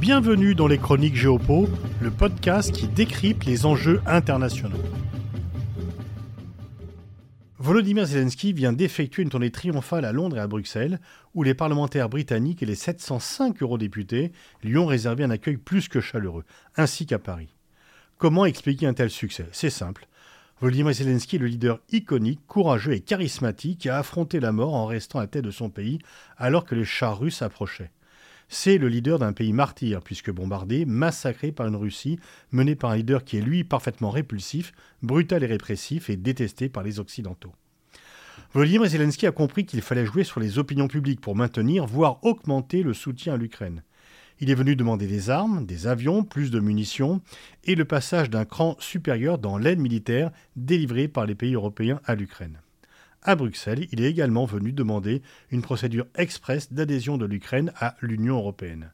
Bienvenue dans les Chroniques Géopo, le podcast qui décrypte les enjeux internationaux. Volodymyr Zelensky vient d'effectuer une tournée triomphale à Londres et à Bruxelles, où les parlementaires britanniques et les 705 eurodéputés lui ont réservé un accueil plus que chaleureux, ainsi qu'à Paris. Comment expliquer un tel succès? C'est simple. Volodymyr Zelensky est le leader iconique, courageux et charismatique qui a affronté la mort en restant à la tête de son pays alors que les chars russes approchaient. C'est le leader d'un pays martyr, puisque bombardé, massacré par une Russie menée par un leader qui est lui parfaitement répulsif, brutal et répressif et détesté par les Occidentaux. Volodymyr Zelensky a compris qu'il fallait jouer sur les opinions publiques pour maintenir, voire augmenter le soutien à l'Ukraine. Il est venu demander des armes, des avions, plus de munitions et le passage d'un cran supérieur dans l'aide militaire délivrée par les pays européens à l'Ukraine. À Bruxelles, il est également venu demander une procédure express d'adhésion de l'Ukraine à l'Union européenne.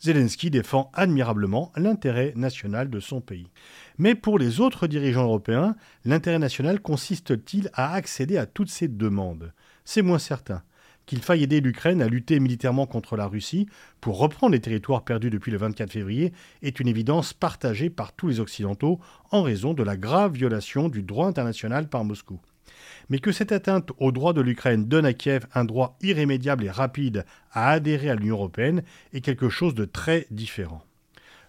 Zelensky défend admirablement l'intérêt national de son pays. Mais pour les autres dirigeants européens, l'intérêt national consiste-t-il à accéder à toutes ces demandes? C'est moins certain. Qu'il faille aider l'Ukraine à lutter militairement contre la Russie pour reprendre les territoires perdus depuis le 24 février est une évidence partagée par tous les Occidentaux en raison de la grave violation du droit international par Moscou mais que cette atteinte au droit de l'Ukraine donne à Kiev un droit irrémédiable et rapide à adhérer à l'Union européenne est quelque chose de très différent.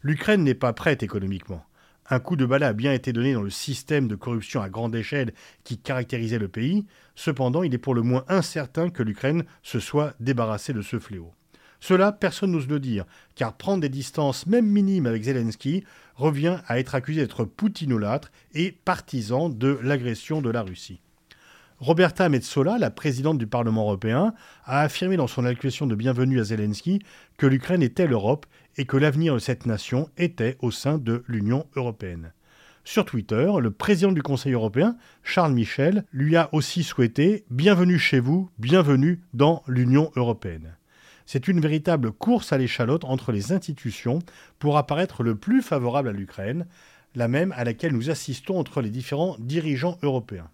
L'Ukraine n'est pas prête économiquement. Un coup de balai a bien été donné dans le système de corruption à grande échelle qui caractérisait le pays, cependant il est pour le moins incertain que l'Ukraine se soit débarrassée de ce fléau. Cela, personne n'ose le dire, car prendre des distances, même minimes, avec Zelensky revient à être accusé d'être poutinolâtre et partisan de l'agression de la Russie. Roberta Metsola, la présidente du Parlement européen, a affirmé dans son allocution de bienvenue à Zelensky que l'Ukraine était l'Europe et que l'avenir de cette nation était au sein de l'Union européenne. Sur Twitter, le président du Conseil européen, Charles Michel, lui a aussi souhaité Bienvenue chez vous, bienvenue dans l'Union européenne. C'est une véritable course à l'échalote entre les institutions pour apparaître le plus favorable à l'Ukraine, la même à laquelle nous assistons entre les différents dirigeants européens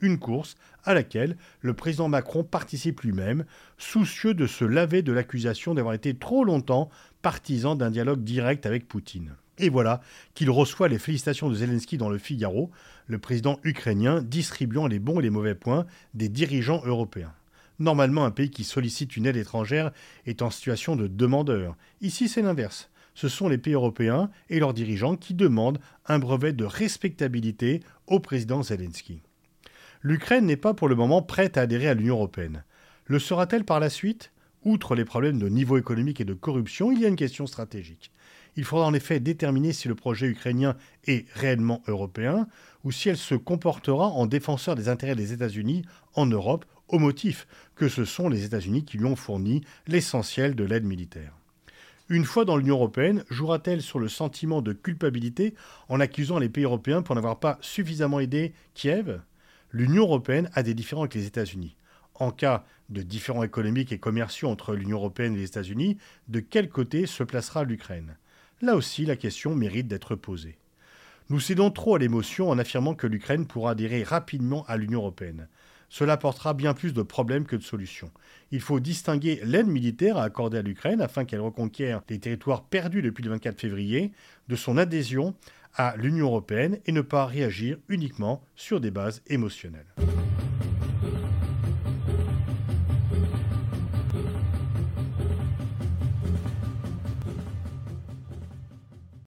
une course à laquelle le président Macron participe lui-même, soucieux de se laver de l'accusation d'avoir été trop longtemps partisan d'un dialogue direct avec Poutine. Et voilà qu'il reçoit les félicitations de Zelensky dans le Figaro, le président ukrainien distribuant les bons et les mauvais points des dirigeants européens. Normalement, un pays qui sollicite une aide étrangère est en situation de demandeur. Ici, c'est l'inverse. Ce sont les pays européens et leurs dirigeants qui demandent un brevet de respectabilité au président Zelensky l'Ukraine n'est pas pour le moment prête à adhérer à l'Union européenne. Le sera-t-elle par la suite? Outre les problèmes de niveau économique et de corruption, il y a une question stratégique. Il faudra en effet déterminer si le projet ukrainien est réellement européen ou si elle se comportera en défenseur des intérêts des États-Unis en Europe au motif que ce sont les États-Unis qui lui ont fourni l'essentiel de l'aide militaire. Une fois dans l'Union européenne, jouera-t-elle sur le sentiment de culpabilité en accusant les pays européens pour n'avoir pas suffisamment aidé Kiev? l'Union européenne a des différends avec les États-Unis. En cas de différends économiques et commerciaux entre l'Union européenne et les États-Unis, de quel côté se placera l'Ukraine? Là aussi, la question mérite d'être posée. Nous cédons trop à l'émotion en affirmant que l'Ukraine pourra adhérer rapidement à l'Union européenne. Cela apportera bien plus de problèmes que de solutions. Il faut distinguer l'aide militaire à accorder à l'Ukraine afin qu'elle reconquiert les territoires perdus depuis le 24 février de son adhésion à l'Union européenne et ne pas réagir uniquement sur des bases émotionnelles.